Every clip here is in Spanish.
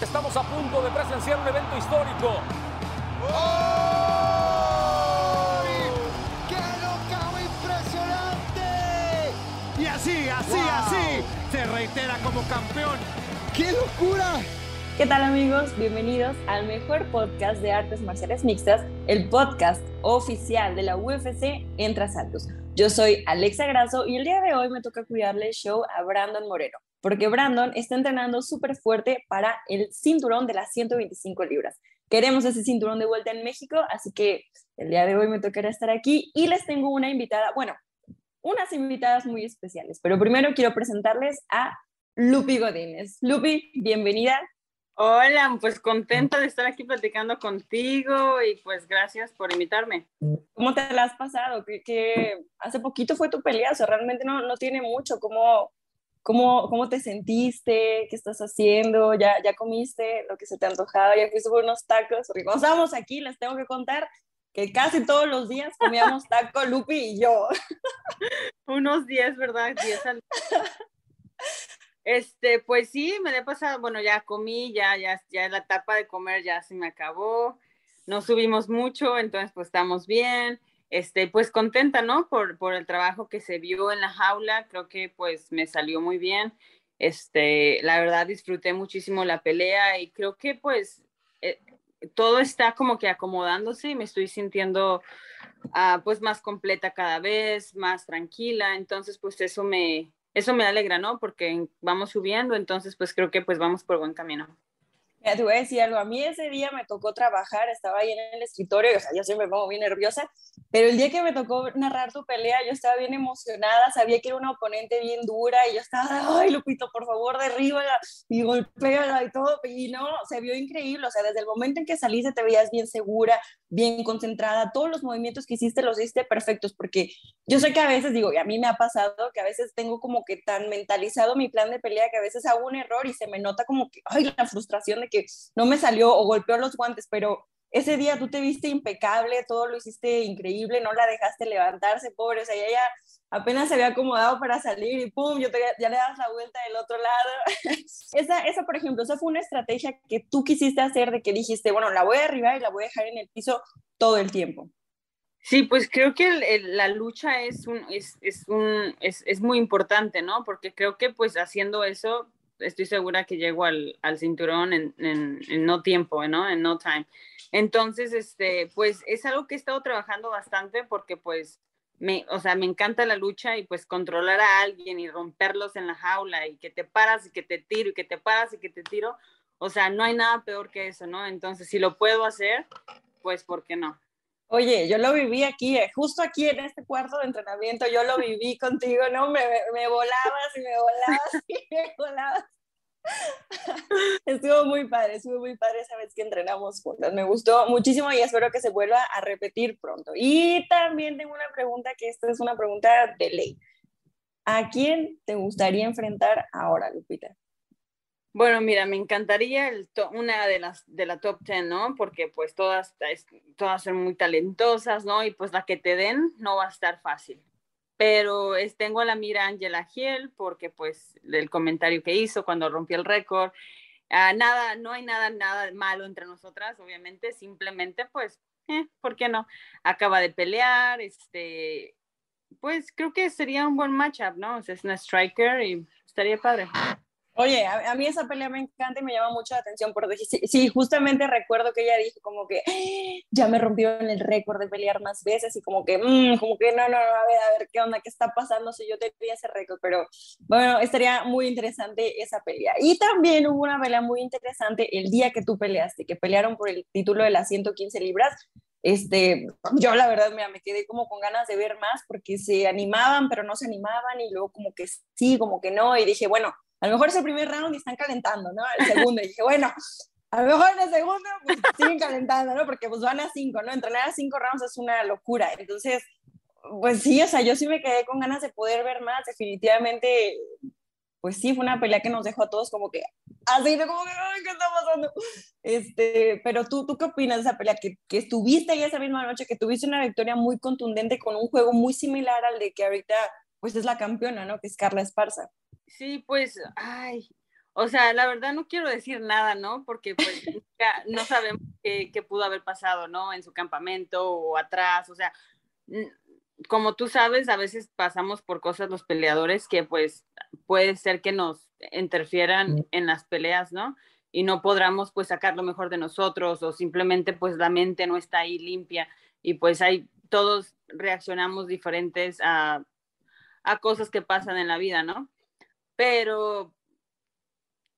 Estamos a punto de presenciar un evento histórico. ¡Qué knockout impresionante! Y así, así, ¡Wow! así, se reitera como campeón. ¡Qué locura! ¿Qué tal amigos? Bienvenidos al mejor podcast de artes marciales mixtas, el podcast oficial de la UFC Entre Asaltos. Yo soy Alexa Grasso y el día de hoy me toca cuidarle el show a Brandon Moreno, porque Brandon está entrenando súper fuerte para el cinturón de las 125 libras. Queremos ese cinturón de vuelta en México, así que el día de hoy me tocará estar aquí y les tengo una invitada, bueno, unas invitadas muy especiales, pero primero quiero presentarles a Lupi Godínez. Lupi, bienvenida. Hola, pues contenta de estar aquí platicando contigo y pues gracias por invitarme. ¿Cómo te la has pasado? Que, que hace poquito fue tu pelea, o sea, realmente no, no tiene mucho. ¿Cómo, cómo, ¿Cómo te sentiste? ¿Qué estás haciendo? ¿Ya, ¿Ya comiste lo que se te antojaba? ¿Ya fuiste por unos tacos? Porque cuando estábamos aquí, les tengo que contar que casi todos los días comíamos taco Lupi y yo. Unos 10, ¿verdad? 10 al... Este, pues sí, me he pasado, bueno, ya comí, ya, ya, ya la etapa de comer ya se me acabó, no subimos mucho, entonces pues estamos bien, este, pues contenta, ¿no? Por, por el trabajo que se vio en la jaula, creo que pues me salió muy bien, este, la verdad disfruté muchísimo la pelea y creo que pues eh, todo está como que acomodándose y me estoy sintiendo ah, pues más completa cada vez, más tranquila, entonces pues eso me, eso me alegra, ¿no? Porque vamos subiendo, entonces pues creo que pues vamos por buen camino. Mira, te voy a decir algo, a mí ese día me tocó trabajar, estaba ahí en el escritorio, o sea, yo siempre me pongo bien nerviosa, pero el día que me tocó narrar tu pelea, yo estaba bien emocionada, sabía que era una oponente bien dura y yo estaba, ay, Lupito, por favor, derríbala y golpéala y todo, y no, se vio increíble, o sea, desde el momento en que saliste te veías bien segura, bien concentrada, todos los movimientos que hiciste los hiciste perfectos, porque yo sé que a veces, digo, y a mí me ha pasado que a veces tengo como que tan mentalizado mi plan de pelea que a veces hago un error y se me nota como que, ay, la frustración de que no me salió o golpeó los guantes, pero ese día tú te viste impecable, todo lo hiciste increíble, no la dejaste levantarse, pobre, o sea, ella apenas se había acomodado para salir y pum, yo te, ya le das la vuelta del otro lado. esa, esa, por ejemplo, esa fue una estrategia que tú quisiste hacer de que dijiste, bueno, la voy a derribar y la voy a dejar en el piso todo el tiempo. Sí, pues creo que el, el, la lucha es, un, es, es, un, es, es muy importante, ¿no? Porque creo que pues haciendo eso estoy segura que llego al, cinturón en, en, en, no tiempo, ¿no? En no time. Entonces, este, pues es algo que he estado trabajando bastante porque pues me, o sea, me encanta la lucha y pues controlar a alguien y romperlos en la jaula y que te paras y que te tiro y que te paras y que te tiro, o sea, no hay nada peor que eso, ¿no? Entonces, si lo puedo hacer, pues, ¿por qué no? Oye, yo lo viví aquí, eh, justo aquí en este cuarto de entrenamiento, yo lo viví contigo, ¿no? Me, me volabas y me volabas y me volabas. estuvo muy padre, estuvo muy padre esa vez que entrenamos juntas. Me gustó muchísimo y espero que se vuelva a repetir pronto. Y también tengo una pregunta, que esta es una pregunta de ley. ¿A quién te gustaría enfrentar ahora, Lupita? Bueno, mira, me encantaría el una de las de la top 10, ¿no? Porque pues todas, todas son muy talentosas, ¿no? Y pues la que te den no va a estar fácil. Pero es, tengo a la mira Angela Giel porque pues del comentario que hizo cuando rompió el récord, uh, nada, no hay nada, nada malo entre nosotras, obviamente, simplemente pues, eh, ¿por qué no? Acaba de pelear, este, pues creo que sería un buen matchup, ¿no? O sea, es una striker y estaría padre. Oye, a, a, mí esa pelea me encanta y me llama mucho la atención porque sí, sí, justamente recuerdo que ella dijo como que ¡Ah! ya me rompió en el récord de pelear más veces y como que, mmm, como que no, no, no, a ver, a ver qué onda, qué está pasando si yo tenía ese récord, pero bueno, estaría muy interesante esa pelea. Y también hubo una pelea muy interesante el día que tú peleaste, que pelearon por el título de las 115 libras. Este, yo la verdad me, me quedé como con ganas de ver más porque se animaban, pero no se animaban y luego como que sí, como que no, y dije, bueno, a lo mejor es el primer round y están calentando, ¿no? El segundo, y dije, bueno, A lo mejor en el segundo pues, siguen calentando, ¿no? Porque pues van a cinco, ¿no? Entrenar a cinco rounds es una locura. Entonces, pues sí, o sea, yo sí me quedé con ganas de poder ver más. Definitivamente, pues sí, fue una pelea que nos dejó a todos como que así, ¿no? Como que, ay, ¿qué está pasando? Este, pero tú, ¿tú qué opinas de esa pelea? Que, que estuviste ahí esa misma noche, que tuviste una victoria muy contundente con un juego muy similar al de que ahorita, pues es la campeona, ¿no? Que es Carla Esparza. Sí, pues, ay, o sea, la verdad no quiero decir nada, ¿no? Porque pues no sabemos qué, qué, pudo haber pasado, ¿no? En su campamento o atrás, o sea, como tú sabes, a veces pasamos por cosas los peleadores que pues puede ser que nos interfieran en las peleas, ¿no? Y no podamos pues sacar lo mejor de nosotros o simplemente pues la mente no está ahí limpia y pues hay todos reaccionamos diferentes a, a cosas que pasan en la vida, ¿no? Pero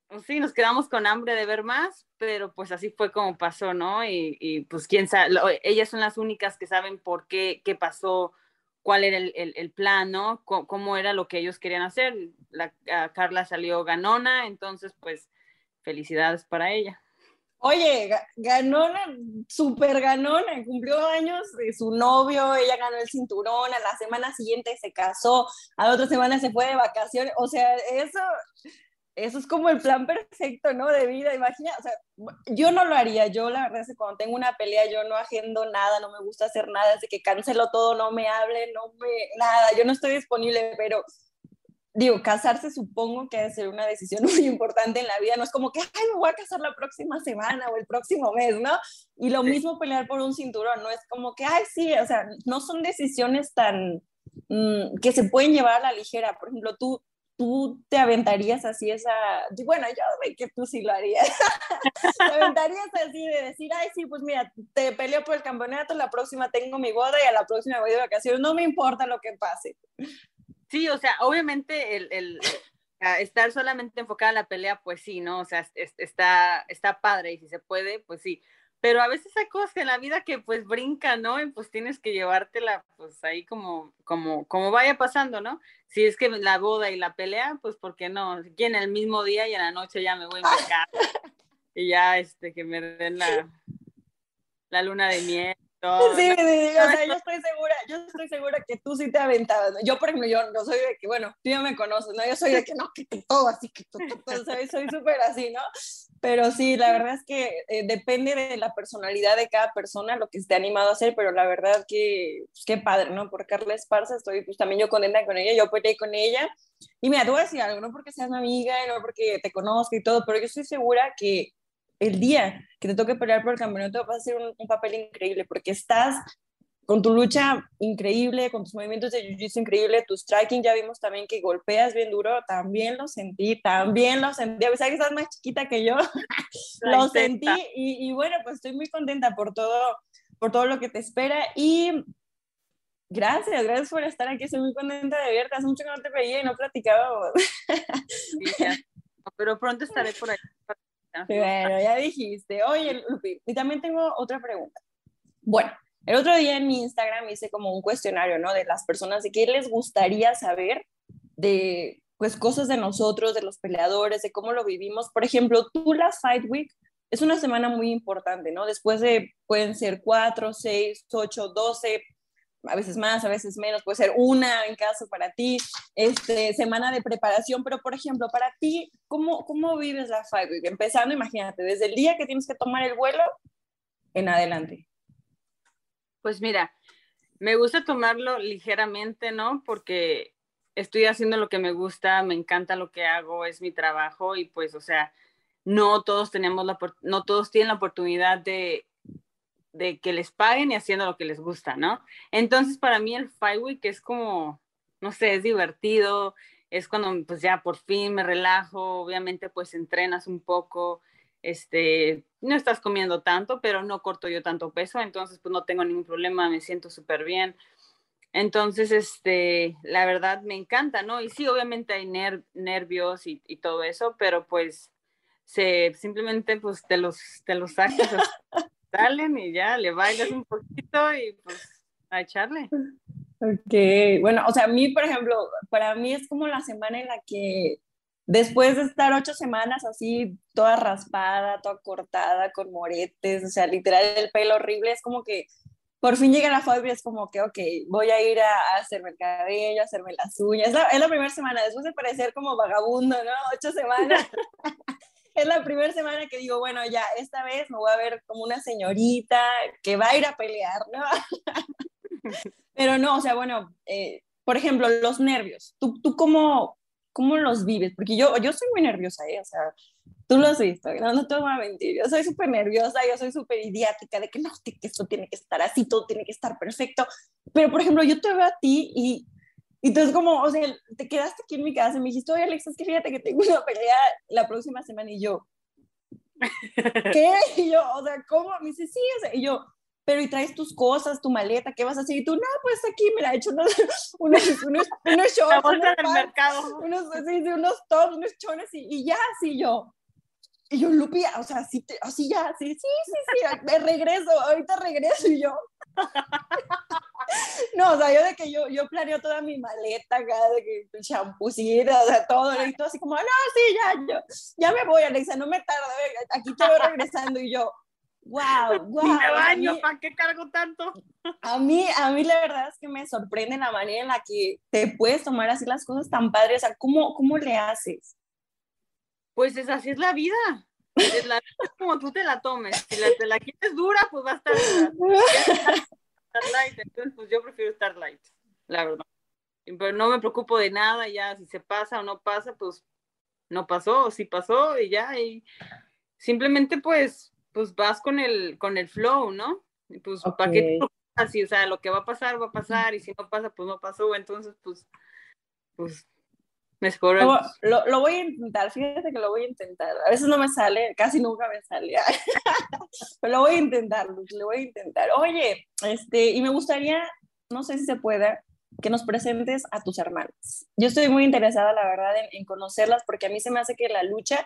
pues sí, nos quedamos con hambre de ver más, pero pues así fue como pasó, ¿no? Y, y pues quién sabe, ellas son las únicas que saben por qué, qué pasó, cuál era el, el, plan, ¿no? Cómo era lo que ellos querían hacer. La, Carla salió ganona, entonces pues felicidades para ella. Oye, ganona, súper ganona, cumplió años de su novio, ella ganó el cinturón, a la semana siguiente se casó, a la otra semana se fue de vacaciones, o sea, eso eso es como el plan perfecto, ¿no? De vida, imagina, o sea, yo no lo haría, yo la verdad es que cuando tengo una pelea yo no agendo nada, no me gusta hacer nada, desde que cancelo todo, no me hable, no me, nada, yo no estoy disponible, pero digo, casarse supongo que debe ser una decisión muy importante en la vida, no es como que, ay, me voy a casar la próxima semana o el próximo mes, ¿no? Y lo mismo pelear por un cinturón, no es como que, ay, sí, o sea, no son decisiones tan, mmm, que se pueden llevar a la ligera, por ejemplo, tú tú te aventarías así esa, bueno, yo sé que tú sí lo harías, te aventarías así de decir, ay, sí, pues mira, te peleo por el campeonato, la próxima tengo mi boda y a la próxima voy de vacaciones, no me importa lo que pase. Sí, o sea, obviamente el, el estar solamente enfocada en la pelea, pues sí, ¿no? O sea, está, está padre y si se puede, pues sí, pero a veces hay cosas en la vida que pues brincan, ¿no? Y pues tienes que llevártela pues ahí como, como, como vaya pasando, ¿no? Si es que la boda y la pelea, pues ¿por qué no? Aquí en el mismo día y en la noche ya me voy a mi casa y ya este, que me den la, la luna de miel. Todo, sí, ¿no? sí, o sea, yo estoy segura, yo estoy segura que tú sí te aventabas. ¿no? Yo, por ejemplo, yo no soy de que, bueno, tú ya me conoces, ¿no? Yo soy de que no, que todo así, que todo, todo, soy súper así, ¿no? Pero sí, la verdad es que eh, depende de la personalidad de cada persona lo que esté animado a hacer, pero la verdad que, pues, qué padre, ¿no? Por Carla Esparza estoy, pues también yo contenta con ella, yo peleé con ella. Y mira, te voy a decir algo, no porque seas mi amiga, no porque te conozca y todo, pero yo estoy segura que el día que te toque pelear por el campeonato vas a hacer un, un papel increíble, porque estás con tu lucha increíble, con tus movimientos de jiu-jitsu increíble, tu striking, ya vimos también que golpeas bien duro, también lo sentí, también lo sentí, a pesar que estás más chiquita que yo, lo sentí y, y, bueno, pues estoy muy contenta por todo, por todo lo que te espera y gracias, gracias por estar aquí, estoy muy contenta de verte, hace mucho que no te veía y no platicábamos. Sí. Pero pronto estaré por ahí. Bueno, ya dijiste. Oye, Lupi, y también tengo otra pregunta. Bueno, el otro día en mi Instagram hice como un cuestionario, ¿no? De las personas, de qué les gustaría saber de, pues, cosas de nosotros, de los peleadores, de cómo lo vivimos. Por ejemplo, tú la Fight Week es una semana muy importante, ¿no? Después de, pueden ser cuatro, seis, ocho, doce, a veces más, a veces menos, puede ser una en caso para ti, este, semana de preparación, pero por ejemplo, para ti, ¿cómo, cómo vives la Fight Week? Empezando, imagínate, desde el día que tienes que tomar el vuelo en adelante. Pues mira, me gusta tomarlo ligeramente, ¿no? Porque estoy haciendo lo que me gusta, me encanta lo que hago, es mi trabajo y pues, o sea, no todos tenemos la, no todos tienen la oportunidad de, de que les paguen y haciendo lo que les gusta, ¿no? Entonces, para mí el Fight Week es como, no sé, es divertido, es cuando pues ya por fin me relajo, obviamente pues entrenas un poco, este, no estás comiendo tanto, pero no corto yo tanto peso, entonces pues no tengo ningún problema, me siento súper bien. Entonces, este, la verdad me encanta, ¿no? Y sí, obviamente hay ner nervios y, y, todo eso, pero pues se, simplemente pues te los, te los sacas, salen y ya, le bailas un poquito y pues a echarle. Ok, bueno, o sea, a mí, por ejemplo, para mí es como la semana en la que después de estar ocho semanas así, toda raspada, toda cortada, con moretes, o sea, literal el pelo horrible, es como que por fin llega la foto y es como que, ok, voy a ir a, hacerme el cabello, a hacerme las uñas. Es la, es la primera semana, después de parecer como vagabundo, ¿no? Ocho semanas. es la primera semana que digo, bueno, ya, esta vez me voy a ver como una señorita que va a ir a pelear, ¿no? Pero no, o sea, bueno, eh, por ejemplo, los nervios. ¿Tú, tú cómo, cómo los vives? Porque yo, yo soy muy nerviosa, ¿eh? O sea, tú lo has visto, no, no te voy a mentir. Yo soy súper nerviosa, yo soy súper idiática de que no, que esto tiene que estar así, todo tiene que estar perfecto. Pero, por ejemplo, yo te veo a ti y, y entonces como, o sea, te quedaste aquí en mi casa y me dijiste, oye, Alex, es que fíjate que tengo una pelea la próxima semana y yo, ¿qué? Y yo, o sea, ¿cómo? Me dice, sí, o sea, y yo, pero y traes tus cosas, tu maleta, ¿qué vas a hacer? Y tú, no, pues aquí me la he hecho unos, unos, unos, unos shorts, La bolsa unos del pants, mercado. unos, sí, sí, unos tops, unos chones y, y ya, así yo. Y yo, Lupi, o sea, así, te- así ya, sí, sí, sí, sí, me regreso, ahorita regreso y yo. No, o sea, yo de que yo, yo planeo toda mi maleta acá, de que champucita, o sea, todo, y todo así como, no, sí, ya, yo, ya me voy, Alexa, no me tardo, eh, aquí te voy regresando, y yo, wow, wow. Ni me baño, ¿para qué cargo tanto? A mí, a mí la verdad es que me sorprende la manera en la que te puedes tomar así las cosas tan padres, o sea, ¿cómo, cómo le haces? Pues es así es la vida. La, es como tú te la tomes. Si la, te la quieres dura, pues va a estar dura. Estar light, entonces pues yo prefiero estar light, la verdad. Y, Pero no me preocupo de nada, ya si se pasa o no pasa, pues no pasó, o si pasó y ya. Y simplemente pues, pues vas con el, con el flow, ¿no? Y pues, ¿para qué te preocupas? Si, o sea, lo que va a pasar, va a pasar, y si no pasa, pues no pasó. Entonces, pues, pues, Lo, lo, lo voy a intentar, fíjate que lo voy a intentar. A veces no me sale, casi nunca me sale. Pero lo voy a intentar, lo voy a intentar. Oye, este, y me gustaría, no sé si se pueda, que nos presentes a tus hermanas. Yo estoy muy interesada, la verdad, en, en conocerlas porque a mí se me hace que la lucha,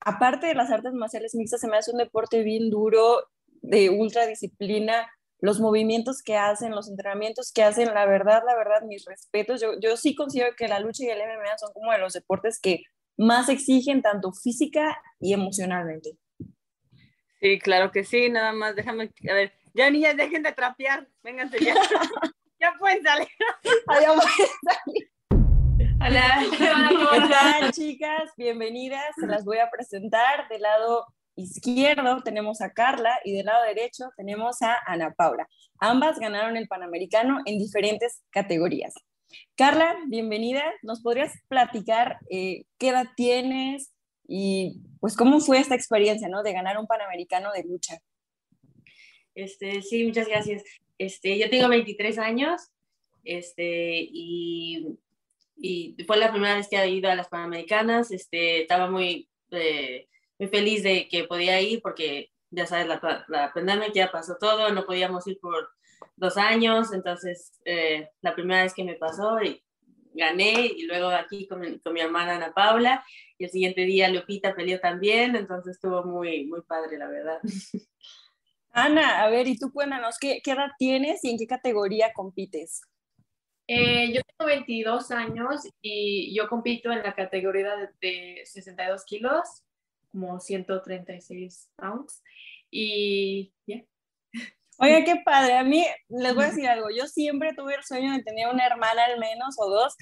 aparte de las artes marciales mixtas, se me hace un deporte bien duro, de ultra disciplina, los movimientos que hacen, los entrenamientos que hacen, la verdad, la verdad, mis respetos. Yo, yo sí considero que la lucha y el MMA son como de los deportes que más exigen tanto física y emocionalmente. Sí, claro que sí, nada más, déjame, a ver, ya niñas, dejen de trapear, vénganse ya, ya pueden salir. Ay, amor. Hola, ¿Qué tal, chicas? Bienvenidas. Se las voy a presentar. Del lado izquierdo tenemos a Carla y del lado derecho tenemos a Ana Paula. Ambas ganaron el Panamericano en diferentes categorías. Carla, bienvenida. ¿Nos podrías platicar eh, qué edad tienes y pues cómo fue esta experiencia, ¿no? De ganar un Panamericano de lucha. Este, sí, muchas gracias. Este, yo tengo 23 años este, y, y fue la primera vez que he ido a las Panamericanas. Este, estaba muy, eh, muy feliz de que podía ir porque, ya sabes, la, la pandemia ya pasó todo, no podíamos ir por dos años, entonces eh, la primera vez que me pasó y gané y luego aquí con mi, con mi hermana Ana Paula y el siguiente día Lupita peleó también, entonces estuvo muy, muy padre, la verdad. Ana, a ver, y tú cuéntanos, ¿qué, qué edad tienes y en qué categoría compites? Eh, yo tengo 22 años y yo compito en la categoría de, de 62 kilos, como 136 pounds. Y ya. Oiga, qué padre. A mí, les voy a decir algo, yo siempre tuve el sueño de tener una hermana al menos o dos,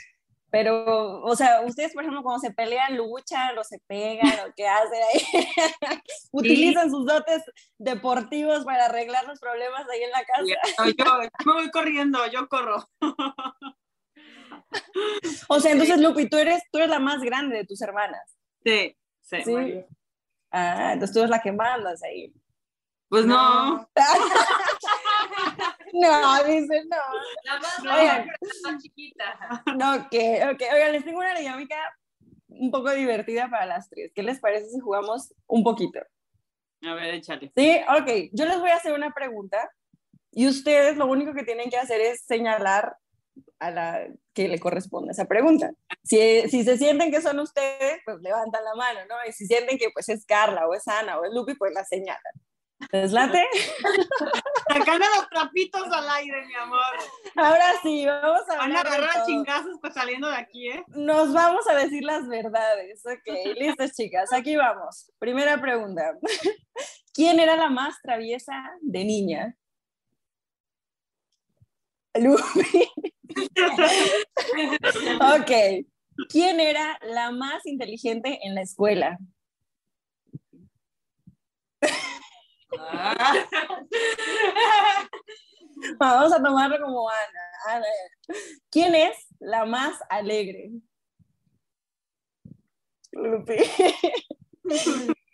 pero, o sea, ustedes, por ejemplo, cuando se pelean, luchan o se pegan o qué hacen ahí, utilizan sus dotes deportivos para arreglar los problemas ahí en la casa. No, yo me voy corriendo, yo corro. O sea, entonces, Lupi, tú eres, tú eres la más grande de tus hermanas. Sí, sí. Sí. Ah, entonces tú eres la que mandas ahí. Pues no. No, dice no. La más Oigan. grande, la más chiquita. No, ok, ok. Oigan, les tengo una dinámica un poco divertida para las tres. ¿Qué les parece si jugamos un poquito? A ver, échale. Sí, ok. Yo les voy a hacer una pregunta y ustedes lo único que tienen que hacer es señalar a la que le corresponde esa pregunta. Si, si se sienten que son ustedes, pues levantan la mano, ¿no? Y si sienten que pues es Carla o es Ana o es Lupi, pues la señalan. ¿Les late? Sacando los trapitos al aire, mi amor. Ahora sí, vamos a Van a agarrar chingazos pues saliendo de aquí, ¿eh? Nos vamos a decir las verdades. Ok, listas, chicas. Aquí vamos. Primera pregunta. ¿Quién era la más traviesa de niña? Lupi. Ok. ¿Quién era la más inteligente en la escuela? Vamos a tomarlo como Ana. Ana. ¿Quién es la más alegre? Lupi.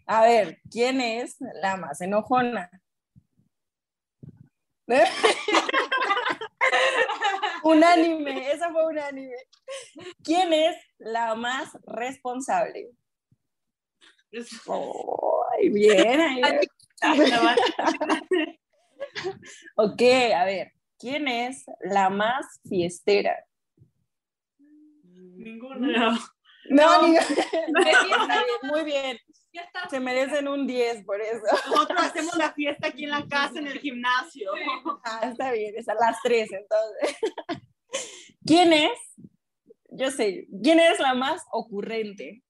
A ver, ¿quién es la más enojona? Unánime, esa fue unánime. ¿Quién es la más responsable? Ay, bien, ahí. Ok, a ver, ¿quién es la más fiestera? Ninguna. No, ni- Está bien, muy bien. Se merecen un 10 por eso. Nosotros hacemos la fiesta aquí en la casa, en el gimnasio. Ah, está bien, es a las 3 entonces. ¿Quién es? Yo sé, ¿quién es la más ocurrente?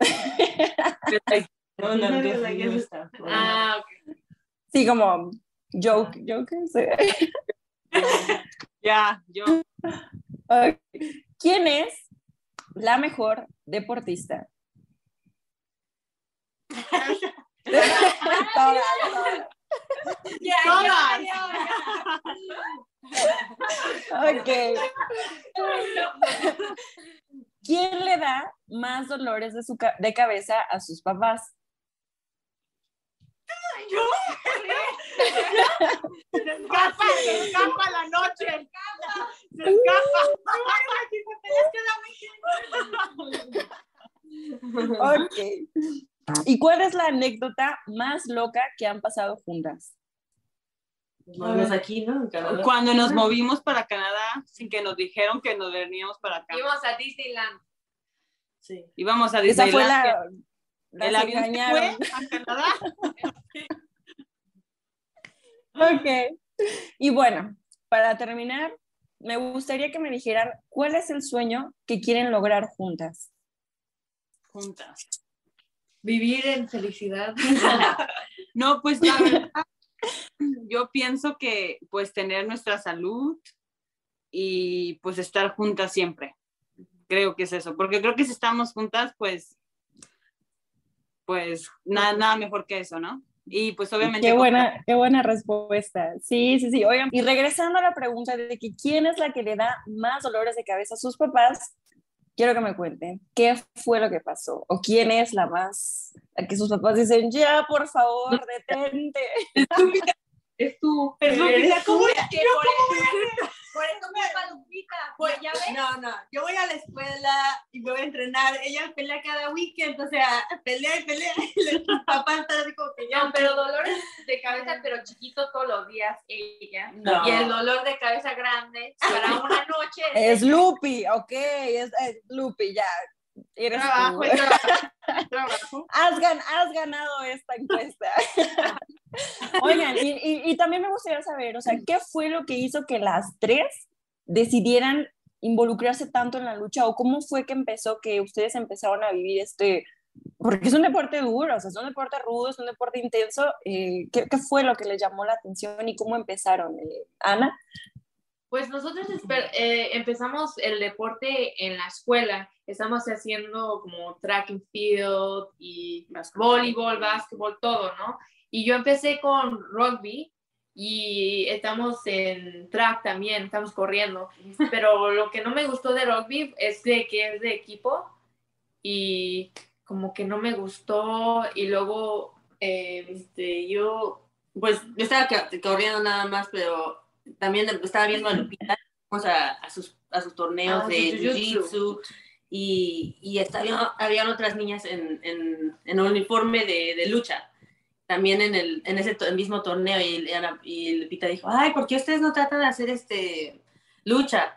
No, no, no, no está. Ah, ok. Sí, como joke, joke. Ya, yo. ¿Quién es la mejor deportista? Todas, todas. Todas. Ok. ¿Quién le da más dolores de, su ca- de cabeza a sus papás? Se escapa, se escapa la noche. Se escapa. Ok. ¿Y cuál es la anécdota más loca que han pasado juntas? Vamos aquí, ¿no? En Canadá. Cuando nos movimos para Canadá, sin que nos dijeron que nos veníamos para acá. Fuimos a Disneyland. Sí. Íbamos a Esa fue Disneyland. la... El avión fue a Canadá. Ok. Y bueno, para terminar, me gustaría que me dijeran cuál es el sueño que quieren lograr juntas. Juntas. Vivir en felicidad. No, pues la verdad, yo pienso que pues tener nuestra salud y pues estar juntas siempre. Creo que es eso, porque creo que si estamos juntas, pues, pues nada, nada mejor que eso, ¿no? Y pues obviamente... Qué buena, qué buena respuesta. Sí, sí, sí. Oigan, y regresando a la pregunta de que quién es la que le da más dolores de cabeza a sus papás, quiero que me cuenten qué fue lo que pasó o quién es la más, la que sus papás dicen, ya, por favor, detente. Es tú. Es Lupita, ¿cómo es? Que por, eso, por eso me llama Lupita. Pues ya ves. No, no, yo voy a la escuela y me voy a entrenar. Ella pelea cada weekend, o sea, pelea y pelea. Y papá está así como que ya. No, pero dolores de cabeza, pero chiquito todos los días ella. No. Y el dolor de cabeza grande para una noche. Es Lupi, ok, es, es Lupi, ya. Eres tú. Trabajo, trabajo, trabajo. Has, gan- has ganado esta encuesta. Oigan, y, y- y también me gustaría saber, o sea, ¿qué fue lo que hizo que las tres decidieran involucrarse tanto en la lucha o cómo fue que empezó que ustedes empezaron a vivir este, porque es un deporte duro, o sea, es un deporte rudo, es un deporte intenso, eh, ¿qué, qué fue lo que les llamó la atención y cómo empezaron? Eh, Ana. Pues nosotros eh, empezamos el deporte en la escuela. Estamos haciendo como track and field y voleibol, básquetbol, todo, ¿no? Y yo empecé con rugby y estamos en track también, estamos corriendo. Pero lo que no me gustó de rugby es de que es de equipo y como que no me gustó y luego eh, Este, yo, pues, yo estaba corriendo nada más, pero también estaba viendo a Lupita, vamos a, a sus, a sus torneos Ah, de su jiu-jitsu. y, y estaba, habían otras niñas en, en, en uniforme de, de lucha, también en, el, en ese to- mismo torneo y, Lupita dijo, ay, ¿por qué ustedes no tratan de hacer este lucha?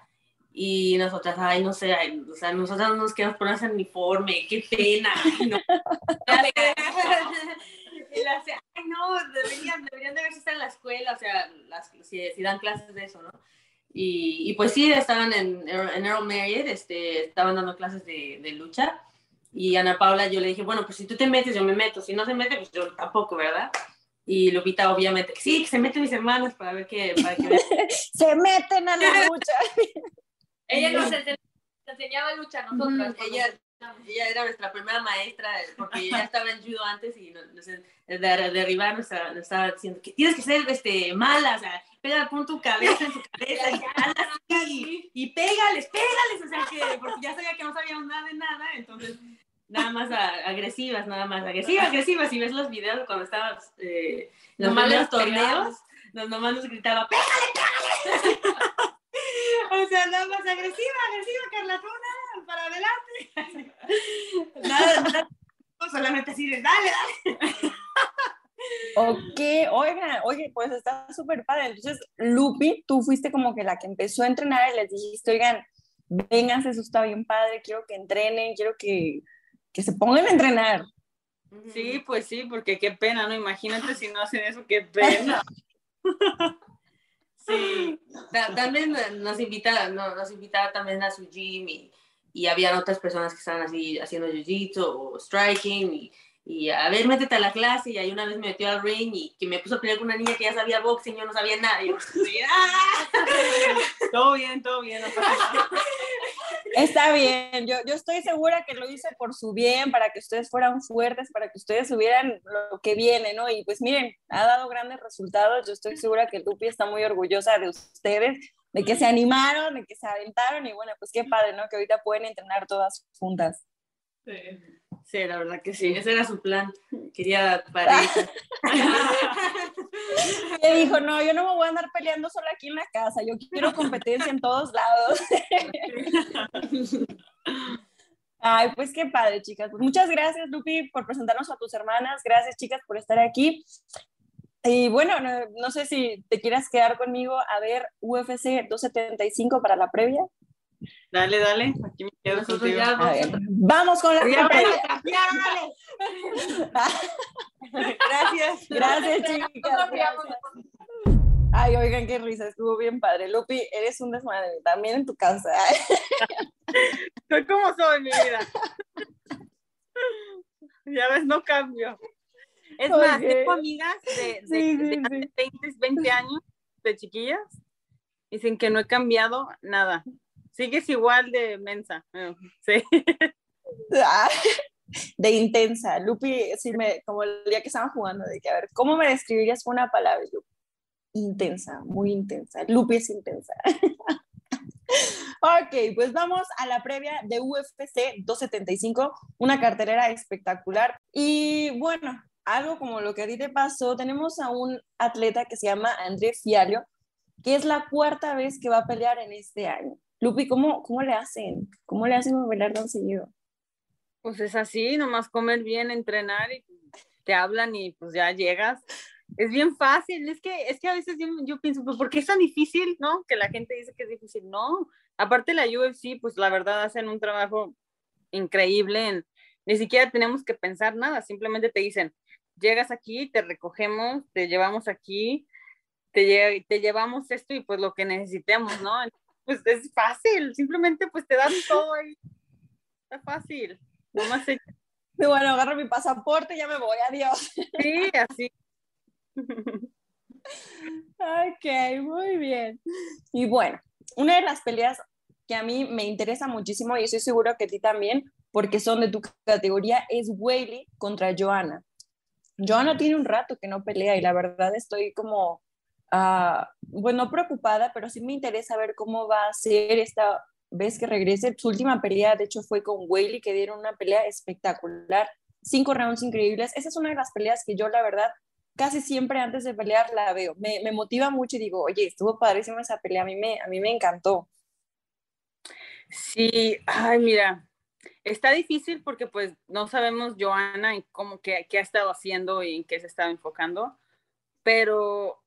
Y nosotras, ay, no sé, ay, o sea, nosotras no nos queremos poner ese uniforme, qué pena. ay, no. Y le hace, ay, sea, las, si, si dan clases de eso, ¿no? Y, y, pues sí, estaban en, en Earl Marriott, este, estaban dando clases de, de, lucha. Y Ana Paula, yo le dije, bueno, pues si tú te metes, yo me meto. Si no se mete, pues yo tampoco, ¿verdad? Y Lupita, obviamente, sí, que se meten mis hermanos para ver qué. Para que se meten a la lucha. ella nos enseñaba lucha a nosotras. Mm, ella, ella era nuestra primera maestra, porque ella estaba en judo antes y nos, nos, de, derribar nos, nos, estaba diciendo que tienes que ser este, mala, o sea, pega, pon tu cabeza en su cabeza y, y, y pégales, pégales, o sea, que, porque ya sabía que no sabíamos nada de nada, entonces nada más a, agresivas, nada más agresivas, agresivas, si ves los videos cuando estábamos eh, los primeros torneos, nos, nomás nos gritaba, pégale, pégale. o sea, nada más agresiva, agresiva, Carla, tú para adelante. nada, nada, solamente así de, dale, dale. Ok, oigan, oye, pues está súper padre. Entonces, Lupi, tú fuiste como que la que empezó a entrenar y les dijiste, oigan, vénganse, eso está bien padre, quiero que entrenen, quiero que, que se pongan a entrenar. Sí, pues sí, porque qué pena, ¿no? Imagínate si no hacen eso, qué pena. Sí, también nos invitaba, nos invitaba también a su gym y, y había otras personas que estaban así haciendo jiu-jitsu o striking y, y, a ver, métete a la clase y ahí una vez me metió al ring y que me puso a pelear con una niña que ya sabía boxing y yo no sabía nada. Y yo, ¡ah! todo bien, todo bien. No Está bien, yo, yo estoy segura que lo hice por su bien, para que ustedes fueran fuertes, para que ustedes subieran lo que viene, ¿no? Y pues miren, ha dado grandes resultados, yo estoy segura que Lupi está muy orgullosa de ustedes, de que se animaron, de que se aventaron y bueno, pues qué padre, ¿no? Que ahorita pueden entrenar todas juntas. Sí. Sí, la verdad que sí, ese era su plan. Quería pareja. y dijo, no, yo no me voy a andar peleando solo aquí en la casa, yo quiero competencia en todos lados. Ay, pues qué padre, chicas. Pues muchas gracias, Lupi, por presentarnos a tus hermanas. Gracias, chicas, por estar aquí. Y bueno, no, no sé si te quieras quedar conmigo a ver UFC 275 para la previa. Dale, dale, aquí me quedo contigo. Vamos con la previa. Gracias. Gracias, chicas. Gracias. Ay, oigan, qué risa, estuvo bien padre. Lupi, eres un desmadre, también en tu casa. Soy como soy, mi vida. Ya ves, no cambio. Es okay. más, tengo amigas de, de, sí, sí, de sí. 20, 20 años, de chiquillas, dicen que no he cambiado nada. Sigues igual de mensa. Sí. De intensa. Lupi, sí me, como el día que estaban jugando, de que a ver, ¿cómo me describirías una palabra? Yo, intensa, muy intensa. Lupi es intensa. ok, pues vamos a la previa de UFC 275, una cartelera espectacular. Y bueno, algo como lo que a ti te pasó, tenemos a un atleta que se llama André Fialio, que es la cuarta vez que va a pelear en este año. Lupi, ¿cómo, ¿cómo le hacen? ¿Cómo le hacen a bailar tan seguido? Pues es así, nomás comer bien, entrenar y te hablan y pues ya llegas. Es bien fácil, es que, es que a veces yo, yo pienso, pues ¿por qué es tan difícil, no? Que la gente dice que es difícil. No, aparte la UFC, pues la verdad hacen un trabajo increíble, en, ni siquiera tenemos que pensar nada, simplemente te dicen, llegas aquí, te recogemos, te llevamos aquí, te, te llevamos esto y pues lo que necesitemos, ¿no? pues es fácil, simplemente pues te dan todo ahí. Está fácil. Nomás se... Bueno, agarro mi pasaporte y ya me voy, adiós. Sí, así. ok, muy bien. Y bueno, una de las peleas que a mí me interesa muchísimo y estoy seguro que a ti también, porque son de tu categoría, es Whaley contra Joana. Joana tiene un rato que no pelea y la verdad estoy como bueno, preocupada, pero sí me interesa ver cómo va a ser esta vez que regrese. Su última pelea, de hecho, fue con Whaley, que dieron una pelea espectacular, cinco rounds increíbles. Esa es una de las peleas que yo, la verdad, casi siempre antes de pelear la veo. Me, me motiva mucho y digo, oye, estuvo padrísima esa pelea, a mí me, a mí me encantó. Sí, ay, mira, está difícil porque pues no sabemos Joana en cómo qué, qué ha estado haciendo y en qué se estaba enfocando, pero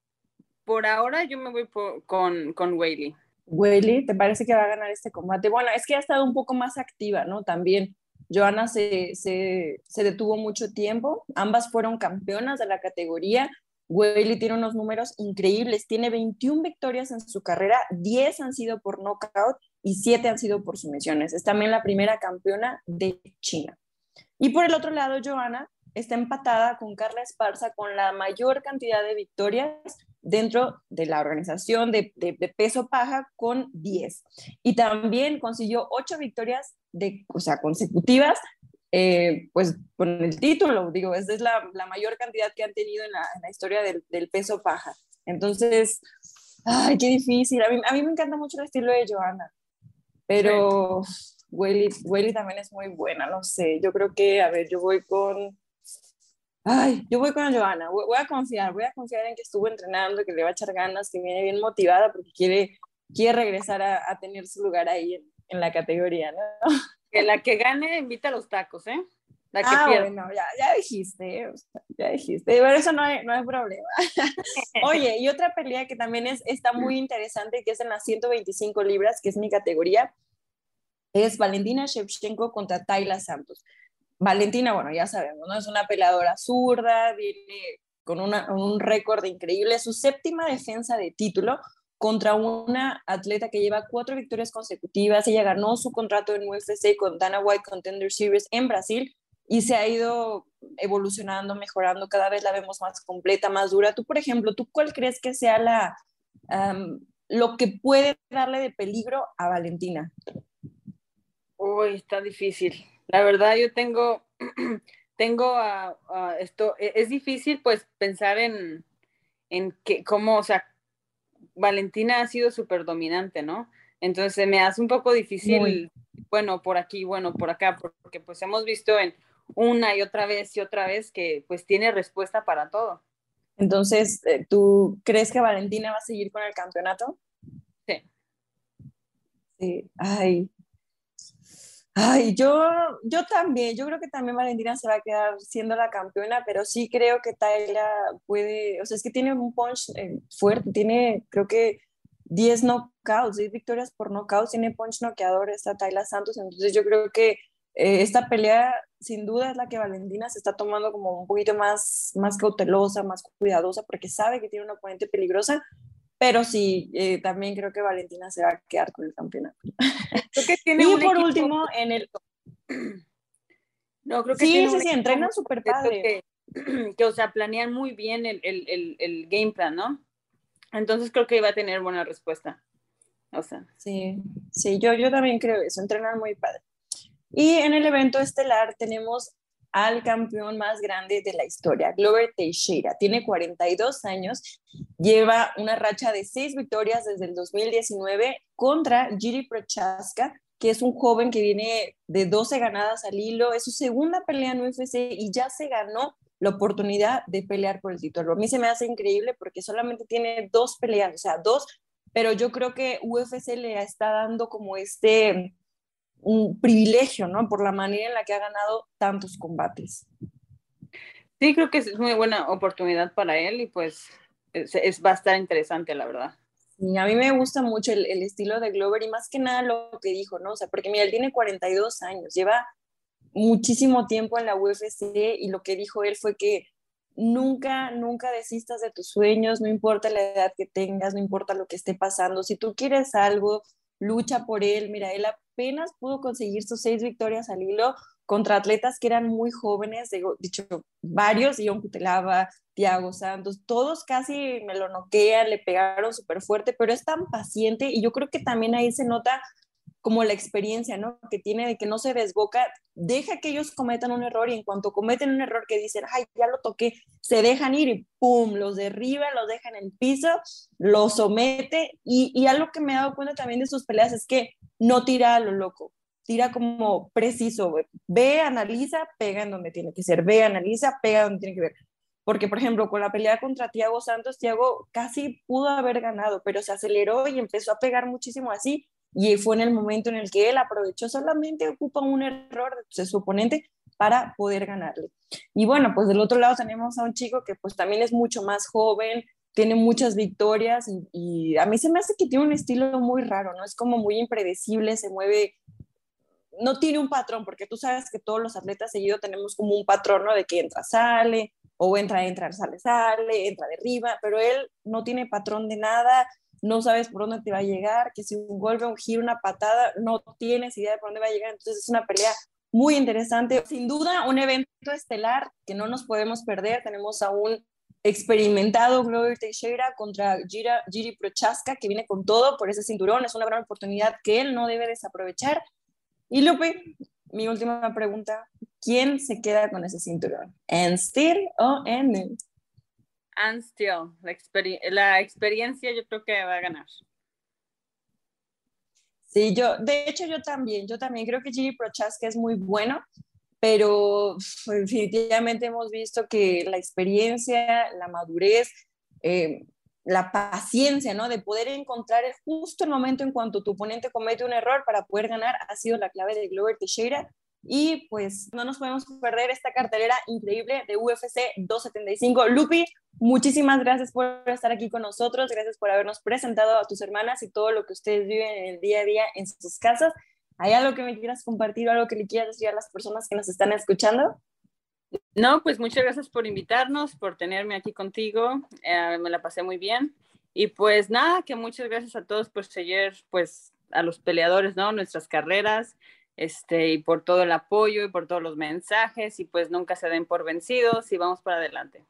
por ahora yo me voy con, con Whaley. Whaley, ¿te parece que va a ganar este combate? Bueno, es que ha estado un poco más activa, ¿no? También. Joana se, se, se detuvo mucho tiempo, ambas fueron campeonas de la categoría, Whaley tiene unos números increíbles, tiene 21 victorias en su carrera, 10 han sido por knockout y 7 han sido por sumisiones. Es también la primera campeona de China. Y por el otro lado, Joana está empatada con Carla Esparza con la mayor cantidad de victorias dentro de la organización de, peso paja con 10. Y también consiguió 8 victorias de, o sea, consecutivas eh, pues con el título, digo, esa es la, la mayor cantidad que han tenido en la, historia del, del, peso paja. Entonces, ay, qué difícil. A mí, a mí, me encanta mucho el estilo de Joana, pero Welly, también es muy buena, no sé. Yo creo que, a ver, yo voy con... Ay, yo voy con Joana, voy, voy, a confiar, voy a confiar en que estuvo entrenando, que le va a echar ganas, que viene bien motivada porque quiere, quiere regresar a, a tener su lugar ahí en, en la categoría, ¿no? Que la que gane invita a los tacos, ¿eh? La que ah, pierda. bueno, ya, ya dijiste, ya dijiste, pero eso no hay, no hay problema. Oye, y otra pelea que también es, está muy interesante, que es en las 125 libras, que es mi categoría, es Valentina Shevchenko contra Tayla Santos. Valentina, bueno, ya sabemos, ¿no? Es una peleadora zurda, viene con una, un récord increíble, su séptima defensa de título, contra una atleta que lleva cuatro victorias consecutivas. Ella ganó su contrato en UFC con Dana White Contender Series en Brasil y se ha ido evolucionando, mejorando, cada vez la vemos más completa, más dura. Tú, por ejemplo, ¿tú cuál crees que sea la, um, lo que puede darle de peligro a Valentina? Uy, está difícil. La verdad, yo tengo, tengo a, a esto, e, es difícil pues pensar en, en que, cómo, o sea, Valentina ha sido súper dominante, ¿no? Entonces me hace un poco difícil, bueno, por aquí, bueno, por acá, porque pues hemos visto en una y otra vez y otra vez que pues tiene respuesta para todo. Entonces, eh, ¿tú crees que Valentina va a seguir con el campeonato? Sí. Sí, ay, Ay, yo, yo también, yo creo que también Valentina se va a quedar siendo la campeona, pero sí creo que Tayla puede, o sea, es que tiene un punch eh, fuerte, tiene creo que 10 knockouts, 10 victorias por knockouts, tiene punch noqueador esta Tayla Santos, entonces yo creo que eh, esta pelea sin duda es la que Valentina se está tomando como un poquito más, más cautelosa, más cuidadosa, porque sabe que tiene una oponente peligrosa, pero sí, eh, también creo que Valentina se va a quedar con el campeonato. y por último, en el... No, creo que sí, sí, sí, entrenan súper padre. Que, que, o sea, planean muy bien el, el, el, el, game plan, ¿no? Entonces creo que iba a tener buena respuesta. O sea. Sí, sí, yo, yo también creo eso, entrenan muy padre. Y en el evento estelar tenemos al campeón más grande de la historia, Glover Teixeira. Tiene 42 años, lleva una racha de seis victorias desde el 2019 contra Giri Prochaska, que es un joven que viene de 12 ganadas al hilo. Es su segunda pelea en UFC y ya se ganó la oportunidad de pelear por el título. A mí se me hace increíble porque solamente tiene dos peleas, o sea, dos, pero yo creo que UFC le está dando como este un privilegio, ¿no? Por la manera en la que ha ganado tantos combates. Sí, creo que es muy buena oportunidad para él y pues es, va a estar interesante, la verdad. Y a mí me gusta mucho el, el, estilo de Glover y más que nada lo que dijo, ¿no? O sea, porque mira, él tiene 42 años, lleva muchísimo tiempo en la UFC y lo que dijo él fue que nunca, nunca desistas de tus sueños, no importa la edad que tengas, no importa lo que esté pasando. Si tú quieres algo, lucha por él. Mira, él apenas pudo conseguir sus seis victorias al hilo contra atletas que eran muy jóvenes, digo, dicho varios, Ion Cutelaba, Tiago Santos, todos casi me lo noquean, le pegaron súper fuerte, pero es tan paciente y yo creo que también ahí se nota como la experiencia, ¿no? Que tiene de que no se desboca, deja que ellos cometan un error y en cuanto cometen un error que dicen, ay, ya lo toqué, se dejan ir y pum, los derriba, los dejan en el piso, los somete y, y algo que me he dado cuenta también de sus peleas es que no tira a lo loco, tira como preciso, ve, analiza, pega en donde tiene que ser, ve, analiza, pega donde tiene que ver. Porque, por ejemplo, con la pelea contra Tiago Santos, Tiago casi pudo haber ganado, pero se aceleró y empezó a pegar muchísimo así y fue en el momento en el que él aprovechó solamente, ocupa un error de su oponente para poder ganarle. Y bueno, pues del otro lado tenemos a un chico que pues también es mucho más joven, tiene muchas victorias y, a mí se me hace que tiene un estilo muy raro, ¿no? Es como muy impredecible, se mueve no tiene un patrón, porque tú sabes que todos los atletas seguido tenemos como un patrón, ¿no? De que entra, sale, o entra, entra, sale, sale, entra de arriba, pero él no tiene patrón de nada, no sabes por dónde te va a llegar, que si un golpe, un giro, una patada, no tienes idea de por dónde va a llegar, entonces es una pelea muy interesante. Sin duda, un evento estelar que no nos podemos perder. Tenemos a un experimentado Glover Teixeira contra Gira, Giri Prochaska, que viene con todo por ese cinturón. Es una gran oportunidad que él no debe desaprovechar. Y Lupe, mi última pregunta, ¿quién se queda con ese cinturón? ¿En Steel o en And still, la, la experiencia yo creo que va a ganar. Sí, yo, de hecho yo también, yo también creo que Gigi Prochaska es muy bueno, pero definitivamente hemos visto que la experiencia, la madurez, eh, la paciencia, ¿no? De poder encontrar justo el momento en cuanto tu oponente comete un error para poder ganar ha sido la clave de Glover Teixeira y pues no nos podemos perder esta cartelera increíble de UFC 275. Lupi, muchísimas gracias por estar aquí con nosotros, gracias por habernos presentado a tus hermanas y todo lo que ustedes viven en el día a día en sus casas. ¿Hay algo que me quieras compartir o algo que le quieras decir a las personas que nos están escuchando? No, pues muchas gracias por invitarnos, por tenerme aquí contigo. Eh, me la pasé muy bien. Y pues nada, que muchas gracias a todos por seguir, pues, a los peleadores, ¿no? Nuestras carreras este, y por todo el apoyo y por todos los mensajes y pues nunca se den por vencidos y vamos para adelante.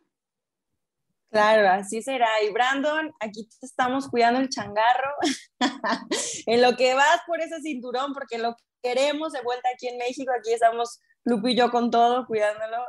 Claro, así será. Y Brandon, aquí te estamos cuidando el changarro en lo que vas por ese cinturón, porque lo queremos de vuelta aquí en México. Aquí estamos Lupi y yo con todo, cuidándolo.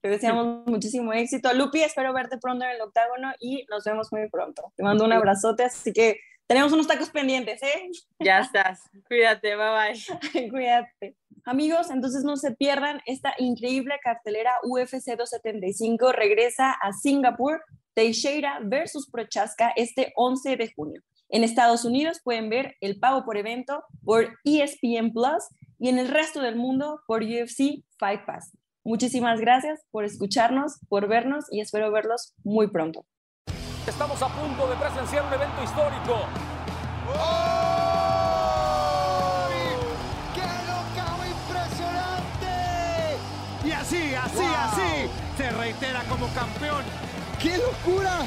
Te deseamos muchísimo éxito. Lupi, espero verte pronto en el octágono y nos vemos muy pronto. Te mando un abrazote, así que tenemos unos tacos pendientes, ¿eh? Ya estás. Cuídate, bye bye. Cuídate. Amigos, entonces no se pierdan esta increíble cartelera UFC 275. Regresa a Singapur, Teixeira versus Prochaska este 11 de junio. En Estados Unidos pueden ver el pago por evento por ESPN Plus y en el resto del mundo por UFC Fight Pass. Muchísimas gracias por escucharnos, por vernos y espero verlos muy pronto. Estamos a punto de presenciar un evento histórico. ¡Qué locao impresionante! Y así, así, así, se reitera como campeón. ¡Qué locura!